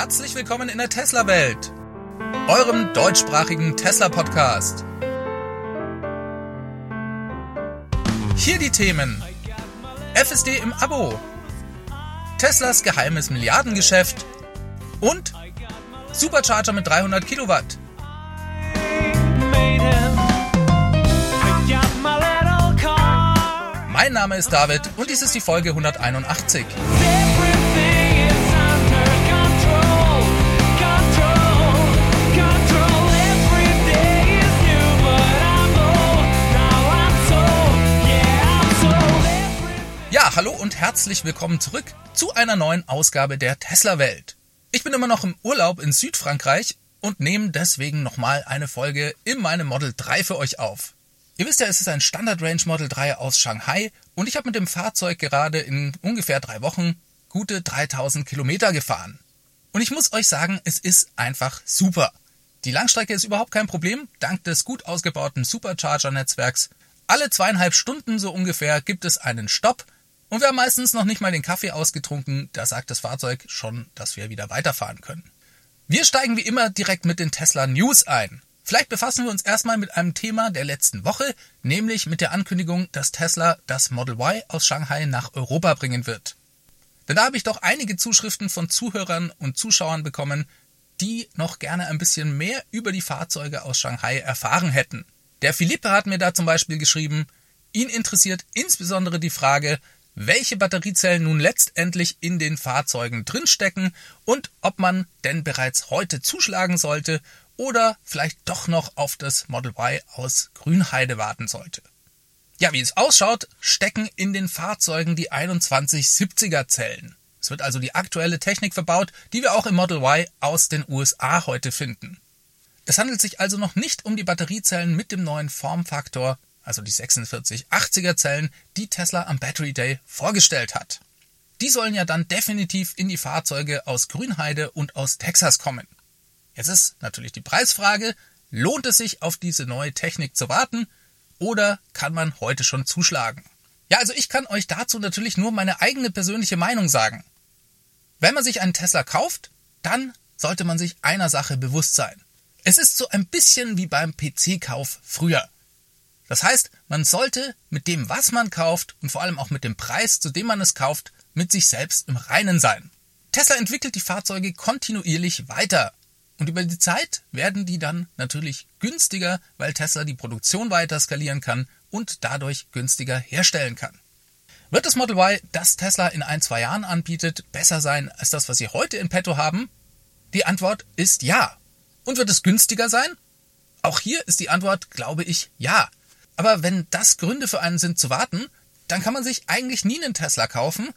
Herzlich willkommen in der Tesla-Welt, eurem deutschsprachigen Tesla-Podcast. Hier die Themen: FSD im Abo, Teslas geheimes Milliardengeschäft und Supercharger mit 300 Kilowatt. Mein Name ist David und dies ist die Folge 181. hallo und herzlich willkommen zurück zu einer neuen Ausgabe der Tesla Welt. Ich bin immer noch im Urlaub in Südfrankreich und nehme deswegen nochmal eine Folge in meinem Model 3 für euch auf. Ihr wisst ja, es ist ein Standard Range Model 3 aus Shanghai und ich habe mit dem Fahrzeug gerade in ungefähr drei Wochen gute 3000 Kilometer gefahren. Und ich muss euch sagen, es ist einfach super. Die Langstrecke ist überhaupt kein Problem, dank des gut ausgebauten Supercharger-Netzwerks. Alle zweieinhalb Stunden so ungefähr gibt es einen Stopp und wir haben meistens noch nicht mal den Kaffee ausgetrunken, da sagt das Fahrzeug schon, dass wir wieder weiterfahren können. Wir steigen wie immer direkt mit den Tesla News ein. Vielleicht befassen wir uns erstmal mit einem Thema der letzten Woche, nämlich mit der Ankündigung, dass Tesla das Model Y aus Shanghai nach Europa bringen wird. Denn da habe ich doch einige Zuschriften von Zuhörern und Zuschauern bekommen, die noch gerne ein bisschen mehr über die Fahrzeuge aus Shanghai erfahren hätten. Der Philippe hat mir da zum Beispiel geschrieben, ihn interessiert insbesondere die Frage, welche Batteriezellen nun letztendlich in den Fahrzeugen drinstecken und ob man denn bereits heute zuschlagen sollte oder vielleicht doch noch auf das Model Y aus Grünheide warten sollte. Ja, wie es ausschaut, stecken in den Fahrzeugen die 2170er Zellen. Es wird also die aktuelle Technik verbaut, die wir auch im Model Y aus den USA heute finden. Es handelt sich also noch nicht um die Batteriezellen mit dem neuen Formfaktor also die 4680er Zellen, die Tesla am Battery Day vorgestellt hat. Die sollen ja dann definitiv in die Fahrzeuge aus Grünheide und aus Texas kommen. Jetzt ist natürlich die Preisfrage, lohnt es sich auf diese neue Technik zu warten oder kann man heute schon zuschlagen? Ja, also ich kann euch dazu natürlich nur meine eigene persönliche Meinung sagen. Wenn man sich einen Tesla kauft, dann sollte man sich einer Sache bewusst sein. Es ist so ein bisschen wie beim PC-Kauf früher. Das heißt, man sollte mit dem, was man kauft und vor allem auch mit dem Preis, zu dem man es kauft, mit sich selbst im Reinen sein. Tesla entwickelt die Fahrzeuge kontinuierlich weiter. Und über die Zeit werden die dann natürlich günstiger, weil Tesla die Produktion weiter skalieren kann und dadurch günstiger herstellen kann. Wird das Model Y, das Tesla in ein, zwei Jahren anbietet, besser sein als das, was sie heute in petto haben? Die Antwort ist ja. Und wird es günstiger sein? Auch hier ist die Antwort, glaube ich, ja. Aber wenn das Gründe für einen sind zu warten, dann kann man sich eigentlich nie einen Tesla kaufen,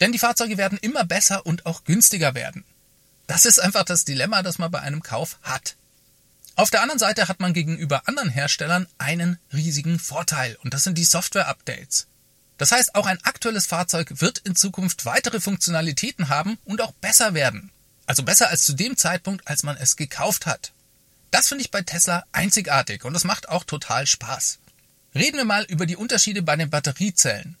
denn die Fahrzeuge werden immer besser und auch günstiger werden. Das ist einfach das Dilemma, das man bei einem Kauf hat. Auf der anderen Seite hat man gegenüber anderen Herstellern einen riesigen Vorteil und das sind die Software-Updates. Das heißt, auch ein aktuelles Fahrzeug wird in Zukunft weitere Funktionalitäten haben und auch besser werden. Also besser als zu dem Zeitpunkt, als man es gekauft hat. Das finde ich bei Tesla einzigartig und das macht auch total Spaß. Reden wir mal über die Unterschiede bei den Batteriezellen.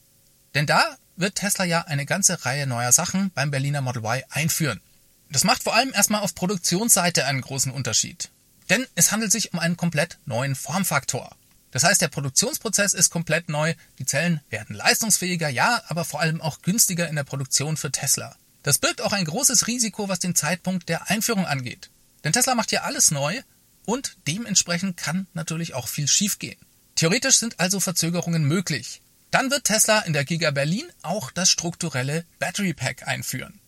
Denn da wird Tesla ja eine ganze Reihe neuer Sachen beim Berliner Model Y einführen. Das macht vor allem erstmal auf Produktionsseite einen großen Unterschied. Denn es handelt sich um einen komplett neuen Formfaktor. Das heißt, der Produktionsprozess ist komplett neu, die Zellen werden leistungsfähiger, ja, aber vor allem auch günstiger in der Produktion für Tesla. Das birgt auch ein großes Risiko, was den Zeitpunkt der Einführung angeht. Denn Tesla macht ja alles neu und dementsprechend kann natürlich auch viel schiefgehen. Theoretisch sind also Verzögerungen möglich. Dann wird Tesla in der Giga Berlin auch das strukturelle Battery Pack einführen.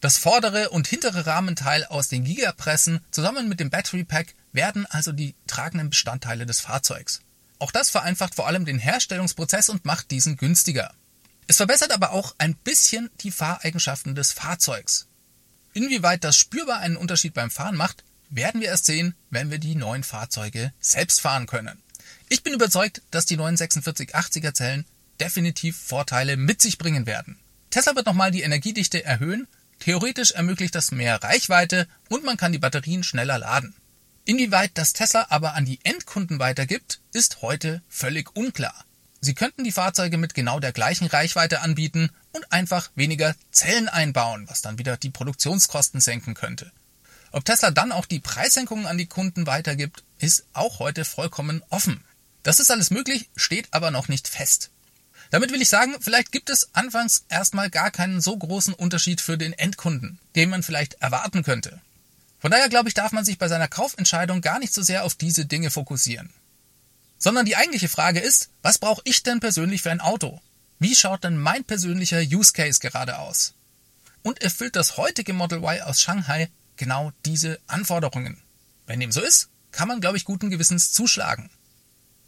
Das vordere und hintere Rahmenteil aus den Gigapressen zusammen mit dem Battery Pack werden also die tragenden Bestandteile des Fahrzeugs. Auch das vereinfacht vor allem den Herstellungsprozess und macht diesen günstiger. Es verbessert aber auch ein bisschen die Fahreigenschaften des Fahrzeugs. Inwieweit das spürbar einen Unterschied beim Fahren macht, werden wir erst sehen, wenn wir die neuen Fahrzeuge selbst fahren können. Ich bin überzeugt, dass die neuen 4680er Zellen definitiv Vorteile mit sich bringen werden. Tesla wird nochmal die Energiedichte erhöhen, theoretisch ermöglicht das mehr Reichweite und man kann die Batterien schneller laden. Inwieweit das Tesla aber an die Endkunden weitergibt, ist heute völlig unklar. Sie könnten die Fahrzeuge mit genau der gleichen Reichweite anbieten und einfach weniger Zellen einbauen, was dann wieder die Produktionskosten senken könnte. Ob Tesla dann auch die Preissenkungen an die Kunden weitergibt, ist auch heute vollkommen offen. Das ist alles möglich, steht aber noch nicht fest. Damit will ich sagen, vielleicht gibt es anfangs erstmal gar keinen so großen Unterschied für den Endkunden, den man vielleicht erwarten könnte. Von daher glaube ich, darf man sich bei seiner Kaufentscheidung gar nicht so sehr auf diese Dinge fokussieren. Sondern die eigentliche Frage ist, was brauche ich denn persönlich für ein Auto? Wie schaut denn mein persönlicher Use Case gerade aus? Und erfüllt das heutige Model Y aus Shanghai genau diese Anforderungen? Wenn dem so ist, kann man, glaube ich, guten Gewissens zuschlagen.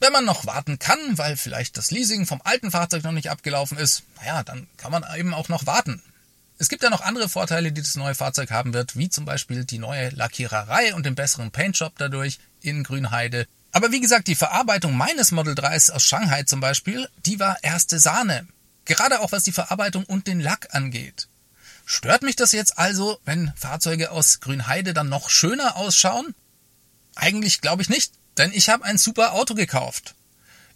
Wenn man noch warten kann, weil vielleicht das Leasing vom alten Fahrzeug noch nicht abgelaufen ist, naja, dann kann man eben auch noch warten. Es gibt ja noch andere Vorteile, die das neue Fahrzeug haben wird, wie zum Beispiel die neue Lackiererei und den besseren Paintjob dadurch in Grünheide. Aber wie gesagt, die Verarbeitung meines Model 3s aus Shanghai zum Beispiel, die war erste Sahne. Gerade auch was die Verarbeitung und den Lack angeht. Stört mich das jetzt also, wenn Fahrzeuge aus Grünheide dann noch schöner ausschauen? Eigentlich glaube ich nicht, denn ich habe ein super Auto gekauft.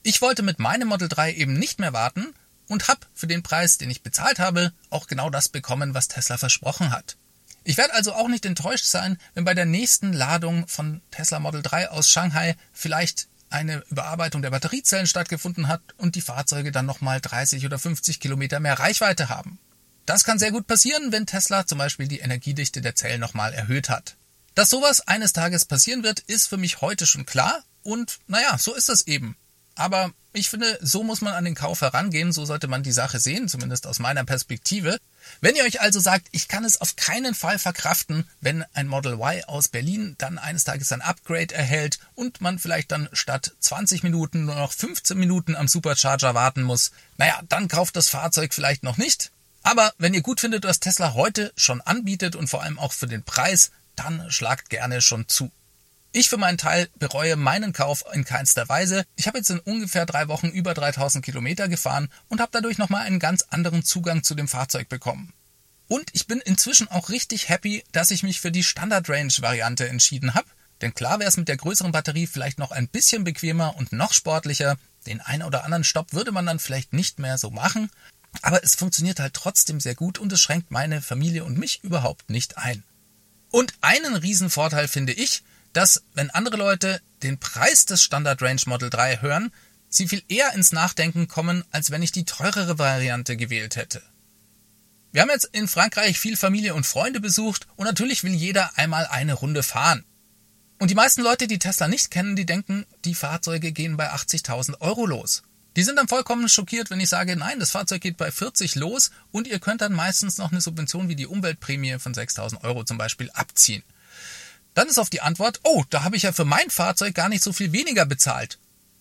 Ich wollte mit meinem Model 3 eben nicht mehr warten und habe für den Preis, den ich bezahlt habe, auch genau das bekommen, was Tesla versprochen hat. Ich werde also auch nicht enttäuscht sein, wenn bei der nächsten Ladung von Tesla Model 3 aus Shanghai vielleicht eine Überarbeitung der Batteriezellen stattgefunden hat und die Fahrzeuge dann nochmal 30 oder 50 Kilometer mehr Reichweite haben. Das kann sehr gut passieren, wenn Tesla zum Beispiel die Energiedichte der Zellen nochmal erhöht hat. Dass sowas eines Tages passieren wird, ist für mich heute schon klar und naja, so ist es eben. Aber ich finde, so muss man an den Kauf herangehen, so sollte man die Sache sehen, zumindest aus meiner Perspektive. Wenn ihr euch also sagt, ich kann es auf keinen Fall verkraften, wenn ein Model Y aus Berlin dann eines Tages ein Upgrade erhält und man vielleicht dann statt 20 Minuten nur noch 15 Minuten am Supercharger warten muss, naja, dann kauft das Fahrzeug vielleicht noch nicht. Aber wenn ihr gut findet, was Tesla heute schon anbietet und vor allem auch für den Preis, dann schlagt gerne schon zu. Ich für meinen Teil bereue meinen Kauf in keinster Weise. Ich habe jetzt in ungefähr drei Wochen über 3000 Kilometer gefahren und habe dadurch nochmal einen ganz anderen Zugang zu dem Fahrzeug bekommen. Und ich bin inzwischen auch richtig happy, dass ich mich für die Standard Range Variante entschieden habe. Denn klar wäre es mit der größeren Batterie vielleicht noch ein bisschen bequemer und noch sportlicher. Den einen oder anderen Stopp würde man dann vielleicht nicht mehr so machen. Aber es funktioniert halt trotzdem sehr gut und es schränkt meine Familie und mich überhaupt nicht ein. Und einen Riesenvorteil finde ich, dass wenn andere Leute den Preis des Standard Range Model 3 hören, sie viel eher ins Nachdenken kommen, als wenn ich die teurere Variante gewählt hätte. Wir haben jetzt in Frankreich viel Familie und Freunde besucht und natürlich will jeder einmal eine Runde fahren. Und die meisten Leute, die Tesla nicht kennen, die denken, die Fahrzeuge gehen bei 80.000 Euro los. Die sind dann vollkommen schockiert, wenn ich sage, nein, das Fahrzeug geht bei 40 los und ihr könnt dann meistens noch eine Subvention wie die Umweltprämie von 6000 Euro zum Beispiel abziehen. Dann ist auf die Antwort, oh, da habe ich ja für mein Fahrzeug gar nicht so viel weniger bezahlt.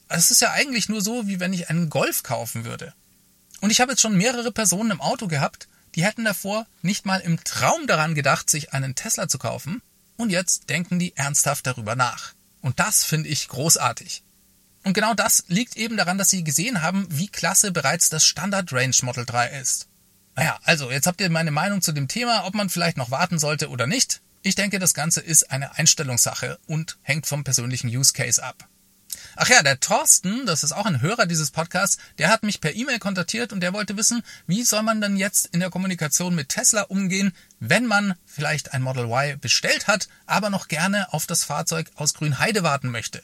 Es ist ja eigentlich nur so, wie wenn ich einen Golf kaufen würde. Und ich habe jetzt schon mehrere Personen im Auto gehabt, die hätten davor nicht mal im Traum daran gedacht, sich einen Tesla zu kaufen, und jetzt denken die ernsthaft darüber nach. Und das finde ich großartig. Und genau das liegt eben daran, dass sie gesehen haben, wie klasse bereits das Standard Range Model 3 ist. Naja, also jetzt habt ihr meine Meinung zu dem Thema, ob man vielleicht noch warten sollte oder nicht. Ich denke, das Ganze ist eine Einstellungssache und hängt vom persönlichen Use Case ab. Ach ja, der Thorsten, das ist auch ein Hörer dieses Podcasts, der hat mich per E-Mail kontaktiert und der wollte wissen, wie soll man denn jetzt in der Kommunikation mit Tesla umgehen, wenn man vielleicht ein Model Y bestellt hat, aber noch gerne auf das Fahrzeug aus Grünheide warten möchte.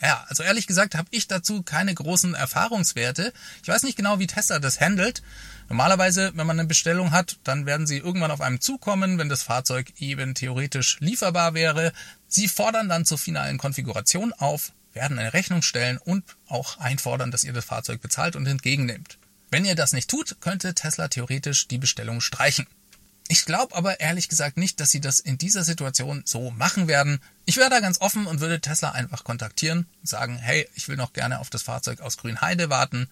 Ja, also ehrlich gesagt habe ich dazu keine großen Erfahrungswerte. Ich weiß nicht genau, wie Tesla das handelt. Normalerweise, wenn man eine Bestellung hat, dann werden sie irgendwann auf einem zukommen, wenn das Fahrzeug eben theoretisch lieferbar wäre. Sie fordern dann zur finalen Konfiguration auf, werden eine Rechnung stellen und auch einfordern, dass ihr das Fahrzeug bezahlt und entgegennimmt. Wenn ihr das nicht tut, könnte Tesla theoretisch die Bestellung streichen. Ich glaube aber ehrlich gesagt nicht, dass sie das in dieser Situation so machen werden. Ich wäre da ganz offen und würde Tesla einfach kontaktieren und sagen, hey, ich will noch gerne auf das Fahrzeug aus Grünheide warten.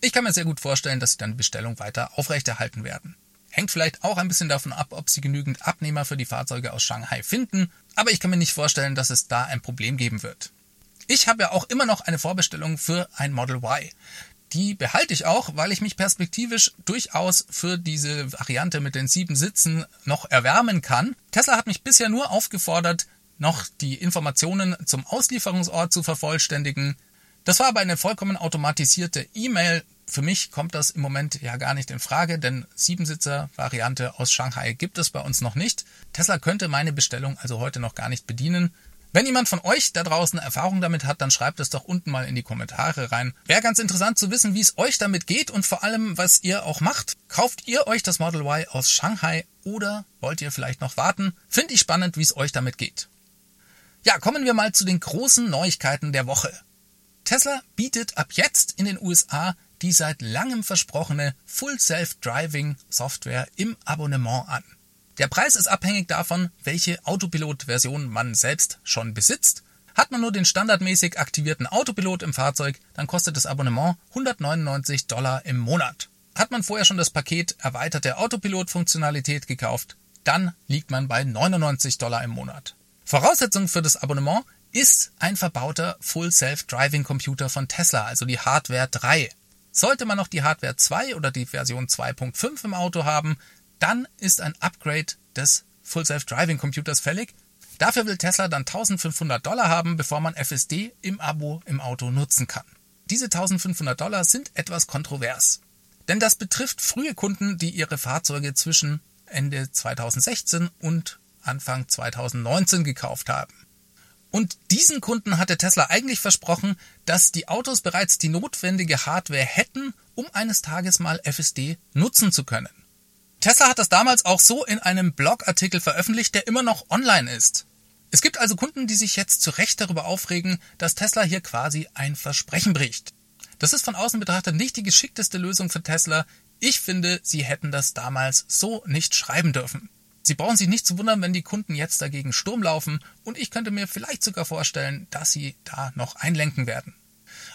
Ich kann mir sehr gut vorstellen, dass sie dann die Bestellung weiter aufrechterhalten werden. Hängt vielleicht auch ein bisschen davon ab, ob sie genügend Abnehmer für die Fahrzeuge aus Shanghai finden, aber ich kann mir nicht vorstellen, dass es da ein Problem geben wird. Ich habe ja auch immer noch eine Vorbestellung für ein Model Y die behalte ich auch, weil ich mich perspektivisch durchaus für diese Variante mit den sieben Sitzen noch erwärmen kann. Tesla hat mich bisher nur aufgefordert, noch die Informationen zum Auslieferungsort zu vervollständigen. Das war aber eine vollkommen automatisierte E-Mail, für mich kommt das im Moment ja gar nicht in Frage, denn Siebensitzer-Variante aus Shanghai gibt es bei uns noch nicht. Tesla könnte meine Bestellung also heute noch gar nicht bedienen. Wenn jemand von euch da draußen Erfahrung damit hat, dann schreibt es doch unten mal in die Kommentare rein. Wäre ganz interessant zu wissen, wie es euch damit geht und vor allem, was ihr auch macht. Kauft ihr euch das Model Y aus Shanghai oder wollt ihr vielleicht noch warten? Finde ich spannend, wie es euch damit geht. Ja, kommen wir mal zu den großen Neuigkeiten der Woche. Tesla bietet ab jetzt in den USA die seit langem versprochene Full Self-Driving Software im Abonnement an. Der Preis ist abhängig davon, welche Autopilot-Version man selbst schon besitzt. Hat man nur den standardmäßig aktivierten Autopilot im Fahrzeug, dann kostet das Abonnement 199 Dollar im Monat. Hat man vorher schon das Paket erweiterte Autopilot-Funktionalität gekauft, dann liegt man bei 99 Dollar im Monat. Voraussetzung für das Abonnement ist ein verbauter Full Self-Driving Computer von Tesla, also die Hardware 3. Sollte man noch die Hardware 2 oder die Version 2.5 im Auto haben, dann ist ein Upgrade des Full Self Driving Computers fällig. Dafür will Tesla dann 1500 Dollar haben, bevor man FSD im Abo im Auto nutzen kann. Diese 1500 Dollar sind etwas kontrovers. Denn das betrifft frühe Kunden, die ihre Fahrzeuge zwischen Ende 2016 und Anfang 2019 gekauft haben. Und diesen Kunden hatte Tesla eigentlich versprochen, dass die Autos bereits die notwendige Hardware hätten, um eines Tages mal FSD nutzen zu können. Tesla hat das damals auch so in einem Blogartikel veröffentlicht, der immer noch online ist. Es gibt also Kunden, die sich jetzt zu Recht darüber aufregen, dass Tesla hier quasi ein Versprechen bricht. Das ist von außen betrachtet nicht die geschickteste Lösung für Tesla. Ich finde, sie hätten das damals so nicht schreiben dürfen. Sie brauchen sich nicht zu wundern, wenn die Kunden jetzt dagegen Sturm laufen und ich könnte mir vielleicht sogar vorstellen, dass sie da noch einlenken werden.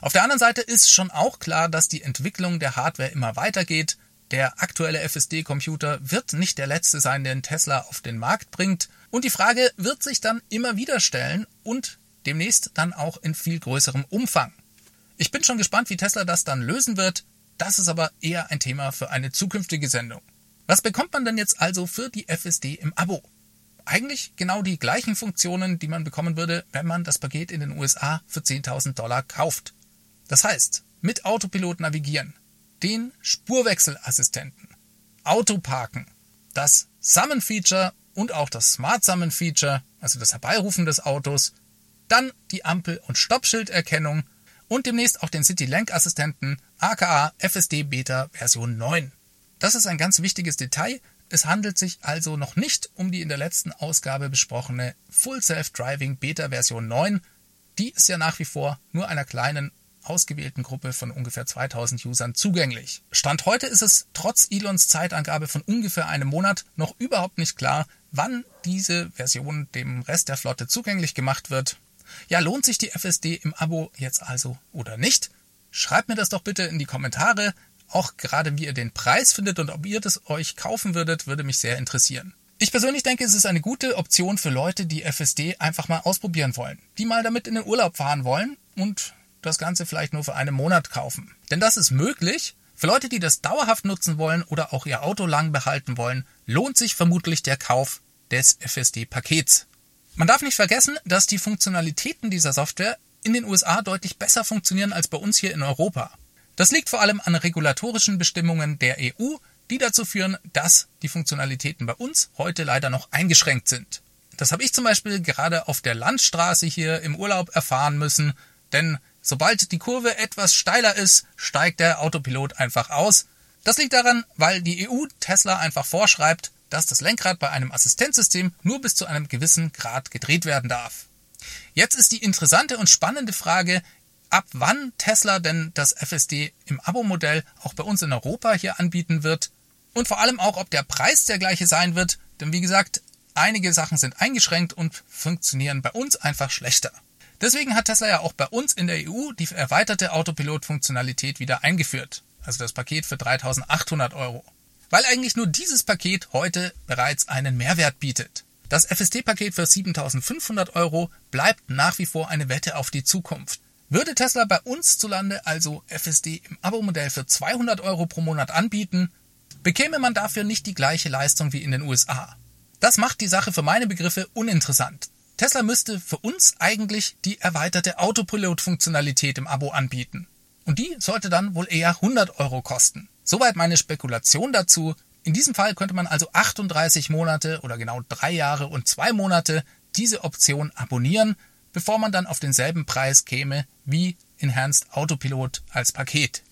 Auf der anderen Seite ist schon auch klar, dass die Entwicklung der Hardware immer weitergeht. Der aktuelle FSD-Computer wird nicht der letzte sein, den Tesla auf den Markt bringt. Und die Frage wird sich dann immer wieder stellen und demnächst dann auch in viel größerem Umfang. Ich bin schon gespannt, wie Tesla das dann lösen wird. Das ist aber eher ein Thema für eine zukünftige Sendung. Was bekommt man denn jetzt also für die FSD im Abo? Eigentlich genau die gleichen Funktionen, die man bekommen würde, wenn man das Paket in den USA für 10.000 Dollar kauft. Das heißt, mit Autopilot navigieren, den Spurwechselassistenten, Autoparken, das Summon-Feature und auch das Smart Summon-Feature, also das Herbeirufen des Autos, dann die Ampel- und Stoppschilderkennung und demnächst auch den City Link Assistenten aka FSD Beta Version 9. Das ist ein ganz wichtiges Detail. Es handelt sich also noch nicht um die in der letzten Ausgabe besprochene Full Self-Driving Beta Version 9. Die ist ja nach wie vor nur einer kleinen ausgewählten Gruppe von ungefähr 2000 Usern zugänglich. Stand heute ist es trotz Elons Zeitangabe von ungefähr einem Monat noch überhaupt nicht klar, wann diese Version dem Rest der Flotte zugänglich gemacht wird. Ja, lohnt sich die FSD im Abo jetzt also oder nicht? Schreibt mir das doch bitte in die Kommentare. Auch gerade wie ihr den Preis findet und ob ihr das euch kaufen würdet, würde mich sehr interessieren. Ich persönlich denke, es ist eine gute Option für Leute, die FSD einfach mal ausprobieren wollen, die mal damit in den Urlaub fahren wollen und das Ganze vielleicht nur für einen Monat kaufen. Denn das ist möglich. Für Leute, die das dauerhaft nutzen wollen oder auch ihr Auto lang behalten wollen, lohnt sich vermutlich der Kauf des FSD-Pakets. Man darf nicht vergessen, dass die Funktionalitäten dieser Software in den USA deutlich besser funktionieren als bei uns hier in Europa. Das liegt vor allem an regulatorischen Bestimmungen der EU, die dazu führen, dass die Funktionalitäten bei uns heute leider noch eingeschränkt sind. Das habe ich zum Beispiel gerade auf der Landstraße hier im Urlaub erfahren müssen, denn Sobald die Kurve etwas steiler ist, steigt der Autopilot einfach aus. Das liegt daran, weil die EU Tesla einfach vorschreibt, dass das Lenkrad bei einem Assistenzsystem nur bis zu einem gewissen Grad gedreht werden darf. Jetzt ist die interessante und spannende Frage, ab wann Tesla denn das FSD im Abo-Modell auch bei uns in Europa hier anbieten wird und vor allem auch, ob der Preis der gleiche sein wird, denn wie gesagt, einige Sachen sind eingeschränkt und funktionieren bei uns einfach schlechter. Deswegen hat Tesla ja auch bei uns in der EU die erweiterte Autopilot-Funktionalität wieder eingeführt. Also das Paket für 3800 Euro. Weil eigentlich nur dieses Paket heute bereits einen Mehrwert bietet. Das FSD-Paket für 7500 Euro bleibt nach wie vor eine Wette auf die Zukunft. Würde Tesla bei uns zu Lande also FSD im Abo-Modell für 200 Euro pro Monat anbieten, bekäme man dafür nicht die gleiche Leistung wie in den USA. Das macht die Sache für meine Begriffe uninteressant. Tesla müsste für uns eigentlich die erweiterte Autopilot-Funktionalität im Abo anbieten. Und die sollte dann wohl eher 100 Euro kosten. Soweit meine Spekulation dazu. In diesem Fall könnte man also 38 Monate oder genau drei Jahre und zwei Monate diese Option abonnieren, bevor man dann auf denselben Preis käme wie Enhanced Autopilot als Paket.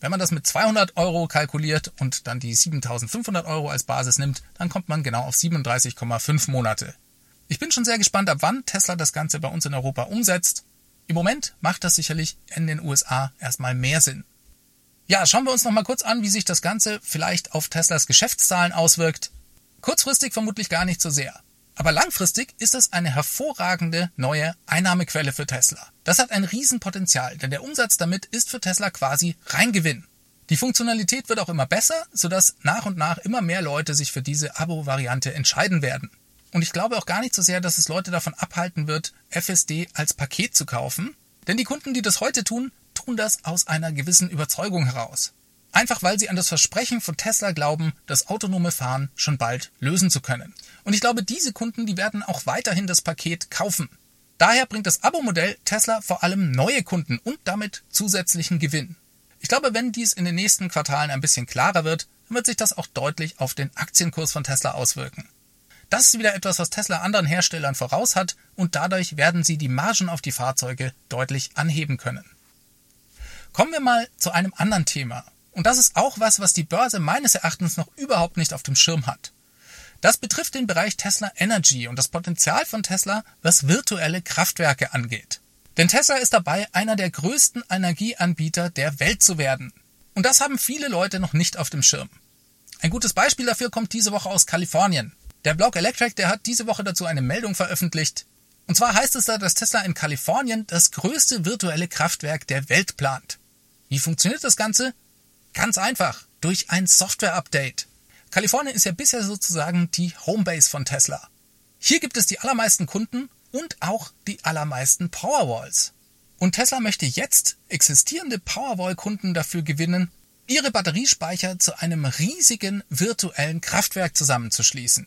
Wenn man das mit 200 Euro kalkuliert und dann die 7500 Euro als Basis nimmt, dann kommt man genau auf 37,5 Monate. Ich bin schon sehr gespannt, ab wann Tesla das Ganze bei uns in Europa umsetzt. Im Moment macht das sicherlich in den USA erstmal mehr Sinn. Ja, schauen wir uns noch mal kurz an, wie sich das Ganze vielleicht auf Teslas Geschäftszahlen auswirkt. Kurzfristig vermutlich gar nicht so sehr. Aber langfristig ist es eine hervorragende neue Einnahmequelle für Tesla. Das hat ein Riesenpotenzial, denn der Umsatz damit ist für Tesla quasi Reingewinn. Die Funktionalität wird auch immer besser, sodass nach und nach immer mehr Leute sich für diese Abo-Variante entscheiden werden. Und ich glaube auch gar nicht so sehr, dass es Leute davon abhalten wird, FSD als Paket zu kaufen. Denn die Kunden, die das heute tun, tun das aus einer gewissen Überzeugung heraus. Einfach weil sie an das Versprechen von Tesla glauben, das autonome Fahren schon bald lösen zu können. Und ich glaube, diese Kunden, die werden auch weiterhin das Paket kaufen. Daher bringt das Abo-Modell Tesla vor allem neue Kunden und damit zusätzlichen Gewinn. Ich glaube, wenn dies in den nächsten Quartalen ein bisschen klarer wird, dann wird sich das auch deutlich auf den Aktienkurs von Tesla auswirken. Das ist wieder etwas, was Tesla anderen Herstellern voraus hat und dadurch werden sie die Margen auf die Fahrzeuge deutlich anheben können. Kommen wir mal zu einem anderen Thema. Und das ist auch was, was die Börse meines Erachtens noch überhaupt nicht auf dem Schirm hat. Das betrifft den Bereich Tesla Energy und das Potenzial von Tesla, was virtuelle Kraftwerke angeht. Denn Tesla ist dabei, einer der größten Energieanbieter der Welt zu werden. Und das haben viele Leute noch nicht auf dem Schirm. Ein gutes Beispiel dafür kommt diese Woche aus Kalifornien. Der Blog Electric, der hat diese Woche dazu eine Meldung veröffentlicht. Und zwar heißt es da, dass Tesla in Kalifornien das größte virtuelle Kraftwerk der Welt plant. Wie funktioniert das Ganze? Ganz einfach, durch ein Software-Update. Kalifornien ist ja bisher sozusagen die Homebase von Tesla. Hier gibt es die allermeisten Kunden und auch die allermeisten Powerwalls. Und Tesla möchte jetzt existierende Powerwall-Kunden dafür gewinnen, ihre Batteriespeicher zu einem riesigen virtuellen Kraftwerk zusammenzuschließen.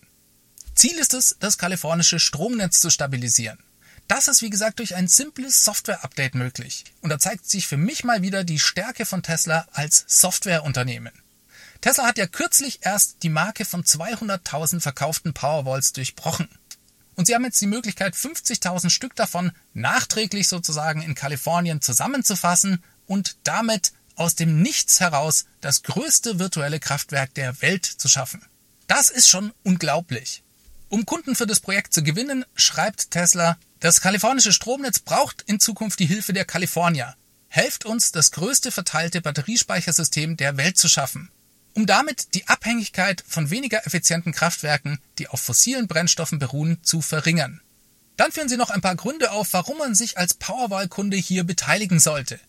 Ziel ist es, das kalifornische Stromnetz zu stabilisieren. Das ist wie gesagt durch ein simples Software-Update möglich. Und da zeigt sich für mich mal wieder die Stärke von Tesla als Softwareunternehmen. Tesla hat ja kürzlich erst die Marke von 200.000 verkauften Powerwalls durchbrochen. Und sie haben jetzt die Möglichkeit, 50.000 Stück davon nachträglich sozusagen in Kalifornien zusammenzufassen und damit aus dem Nichts heraus das größte virtuelle Kraftwerk der Welt zu schaffen. Das ist schon unglaublich. Um Kunden für das Projekt zu gewinnen, schreibt Tesla, das kalifornische Stromnetz braucht in Zukunft die Hilfe der Kalifornier. Helft uns, das größte verteilte Batteriespeichersystem der Welt zu schaffen um damit die Abhängigkeit von weniger effizienten Kraftwerken, die auf fossilen Brennstoffen beruhen, zu verringern. Dann führen sie noch ein paar Gründe auf, warum man sich als Powerwall-Kunde hier beteiligen sollte.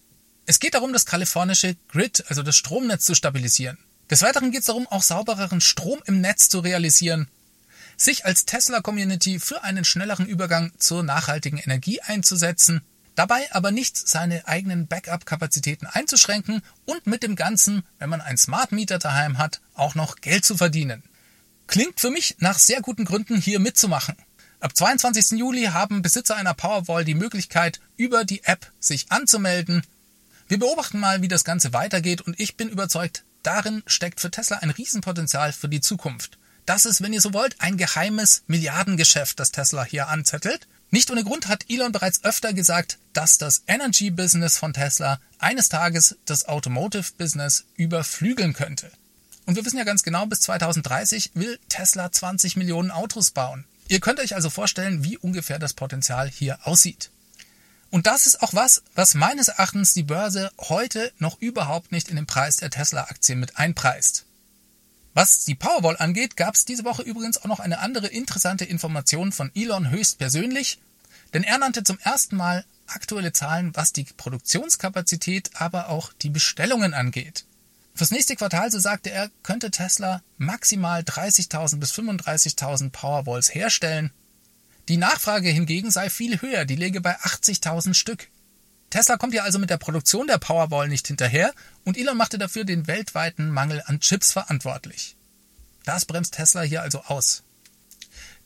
Es geht darum, das kalifornische Grid, also das Stromnetz, zu stabilisieren. Des Weiteren geht es darum, auch saubereren Strom im Netz zu realisieren, sich als Tesla-Community für einen schnelleren Übergang zur nachhaltigen Energie einzusetzen Dabei aber nicht seine eigenen Backup-Kapazitäten einzuschränken und mit dem Ganzen, wenn man einen Smart Meter daheim hat, auch noch Geld zu verdienen. Klingt für mich nach sehr guten Gründen, hier mitzumachen. Ab 22. Juli haben Besitzer einer Powerwall die Möglichkeit, über die App sich anzumelden. Wir beobachten mal, wie das Ganze weitergeht und ich bin überzeugt, darin steckt für Tesla ein Riesenpotenzial für die Zukunft. Das ist, wenn ihr so wollt, ein geheimes Milliardengeschäft, das Tesla hier anzettelt. Nicht ohne Grund hat Elon bereits öfter gesagt, dass das Energy Business von Tesla eines Tages das Automotive Business überflügeln könnte. Und wir wissen ja ganz genau, bis 2030 will Tesla 20 Millionen Autos bauen. Ihr könnt euch also vorstellen, wie ungefähr das Potenzial hier aussieht. Und das ist auch was, was meines Erachtens die Börse heute noch überhaupt nicht in den Preis der Tesla-Aktien mit einpreist. Was die Powerwall angeht, gab es diese Woche übrigens auch noch eine andere interessante Information von Elon höchstpersönlich, denn er nannte zum ersten Mal aktuelle Zahlen, was die Produktionskapazität, aber auch die Bestellungen angeht. Fürs nächste Quartal, so sagte er, könnte Tesla maximal 30.000 bis 35.000 Powerwalls herstellen. Die Nachfrage hingegen sei viel höher, die läge bei 80.000 Stück. Tesla kommt ja also mit der Produktion der Powerwall nicht hinterher und Elon machte dafür den weltweiten Mangel an Chips verantwortlich. Das bremst Tesla hier also aus.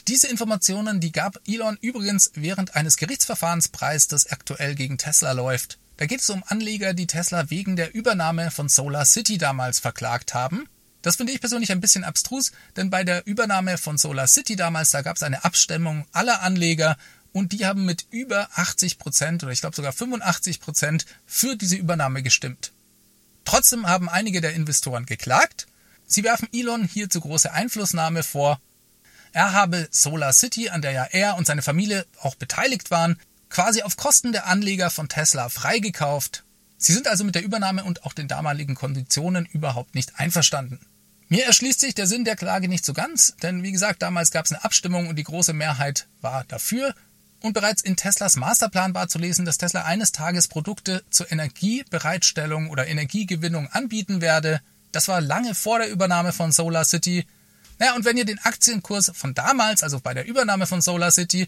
Diese Informationen, die gab Elon übrigens während eines Gerichtsverfahrens preis, das aktuell gegen Tesla läuft. Da geht es um Anleger, die Tesla wegen der Übernahme von Solar City damals verklagt haben. Das finde ich persönlich ein bisschen abstrus, denn bei der Übernahme von Solar City damals, da gab es eine Abstimmung aller Anleger und die haben mit über 80 Prozent oder ich glaube sogar 85 Prozent für diese Übernahme gestimmt. Trotzdem haben einige der Investoren geklagt. Sie werfen Elon hier zu große Einflussnahme vor. Er habe Solar City, an der ja er und seine Familie auch beteiligt waren, quasi auf Kosten der Anleger von Tesla freigekauft. Sie sind also mit der Übernahme und auch den damaligen Konditionen überhaupt nicht einverstanden. Mir erschließt sich der Sinn der Klage nicht so ganz, denn wie gesagt, damals gab es eine Abstimmung und die große Mehrheit war dafür. Und bereits in Teslas Masterplan war zu lesen, dass Tesla eines Tages Produkte zur Energiebereitstellung oder Energiegewinnung anbieten werde. Das war lange vor der Übernahme von Solar City. Naja, und wenn ihr den Aktienkurs von damals, also bei der Übernahme von Solar City,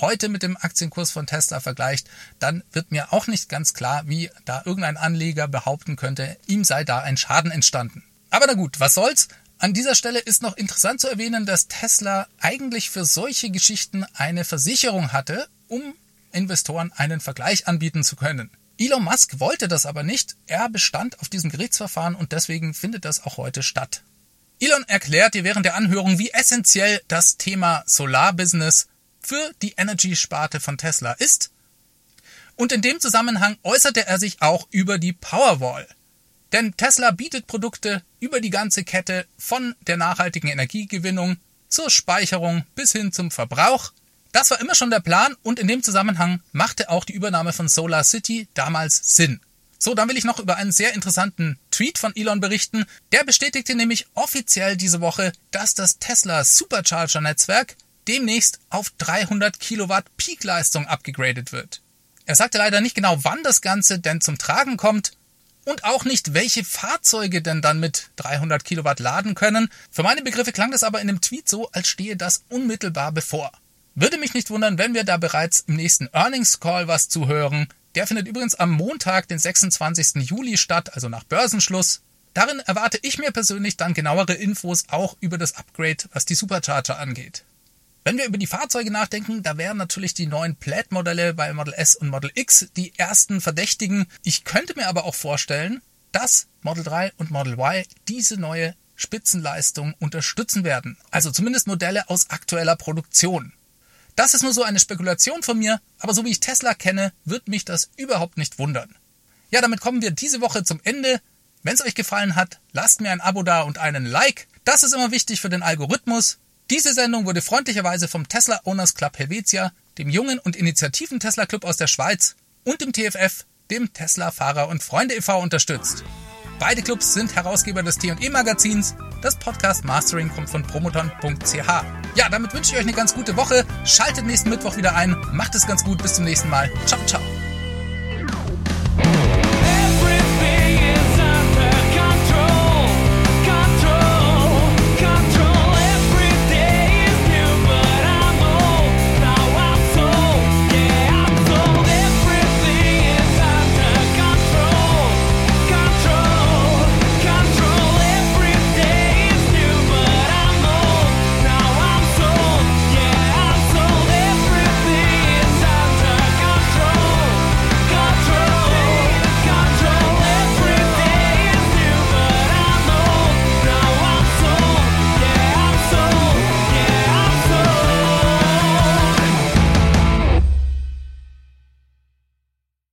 heute mit dem Aktienkurs von Tesla vergleicht, dann wird mir auch nicht ganz klar, wie da irgendein Anleger behaupten könnte, ihm sei da ein Schaden entstanden. Aber na gut, was soll's? An dieser Stelle ist noch interessant zu erwähnen, dass Tesla eigentlich für solche Geschichten eine Versicherung hatte, um Investoren einen Vergleich anbieten zu können. Elon Musk wollte das aber nicht, er bestand auf diesem Gerichtsverfahren und deswegen findet das auch heute statt. Elon erklärt dir während der Anhörung, wie essentiell das Thema Solarbusiness für die Energy-Sparte von Tesla ist. Und in dem Zusammenhang äußerte er sich auch über die Powerwall. Denn Tesla bietet Produkte über die ganze Kette von der nachhaltigen Energiegewinnung zur Speicherung bis hin zum Verbrauch. Das war immer schon der Plan und in dem Zusammenhang machte auch die Übernahme von Solar City damals Sinn. So, dann will ich noch über einen sehr interessanten Tweet von Elon berichten. Der bestätigte nämlich offiziell diese Woche, dass das Tesla Supercharger Netzwerk demnächst auf 300 Kilowatt Peakleistung abgegradet wird. Er sagte leider nicht genau, wann das Ganze denn zum Tragen kommt und auch nicht, welche Fahrzeuge denn dann mit 300 Kilowatt laden können. Für meine Begriffe klang das aber in dem Tweet so, als stehe das unmittelbar bevor. Würde mich nicht wundern, wenn wir da bereits im nächsten Earnings Call was zuhören. Der findet übrigens am Montag, den 26. Juli statt, also nach Börsenschluss. Darin erwarte ich mir persönlich dann genauere Infos auch über das Upgrade, was die Supercharger angeht. Wenn wir über die Fahrzeuge nachdenken, da wären natürlich die neuen Plaid-Modelle bei Model S und Model X die ersten Verdächtigen. Ich könnte mir aber auch vorstellen, dass Model 3 und Model Y diese neue Spitzenleistung unterstützen werden. Also zumindest Modelle aus aktueller Produktion. Das ist nur so eine Spekulation von mir, aber so wie ich Tesla kenne, wird mich das überhaupt nicht wundern. Ja, damit kommen wir diese Woche zum Ende. Wenn es euch gefallen hat, lasst mir ein Abo da und einen Like. Das ist immer wichtig für den Algorithmus. Diese Sendung wurde freundlicherweise vom Tesla Owners Club Helvetia, dem jungen und initiativen Tesla Club aus der Schweiz und dem TFF, dem Tesla Fahrer und Freunde e.V. unterstützt. Beide Clubs sind Herausgeber des T&E Magazins. Das Podcast Mastering kommt von promoton.ch. Ja, damit wünsche ich euch eine ganz gute Woche. Schaltet nächsten Mittwoch wieder ein. Macht es ganz gut. Bis zum nächsten Mal. Ciao, ciao.